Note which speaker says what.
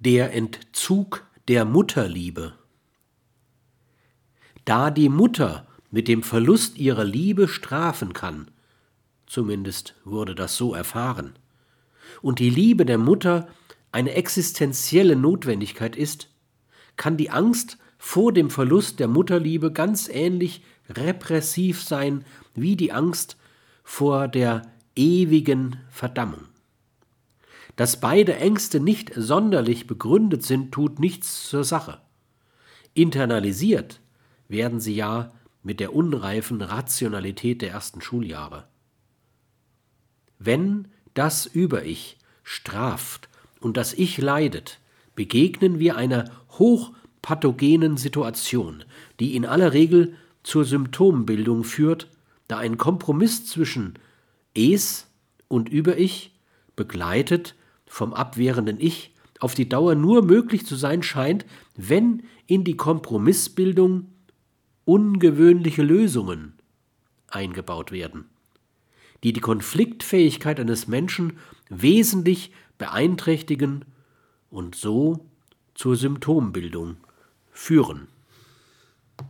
Speaker 1: Der Entzug der Mutterliebe. Da die Mutter mit dem Verlust ihrer Liebe strafen kann, zumindest wurde das so erfahren, und die Liebe der Mutter eine existenzielle Notwendigkeit ist, kann die Angst vor dem Verlust der Mutterliebe ganz ähnlich repressiv sein wie die Angst vor der ewigen Verdammung. Dass beide Ängste nicht sonderlich begründet sind, tut nichts zur Sache. Internalisiert werden sie ja mit der unreifen Rationalität der ersten Schuljahre. Wenn das Über-Ich straft und das Ich leidet, begegnen wir einer hochpathogenen Situation, die in aller Regel zur Symptombildung führt, da ein Kompromiss zwischen Es und Über-Ich begleitet vom abwehrenden Ich auf die Dauer nur möglich zu sein scheint, wenn in die Kompromissbildung ungewöhnliche Lösungen eingebaut werden, die die Konfliktfähigkeit eines Menschen wesentlich beeinträchtigen und so zur Symptombildung führen.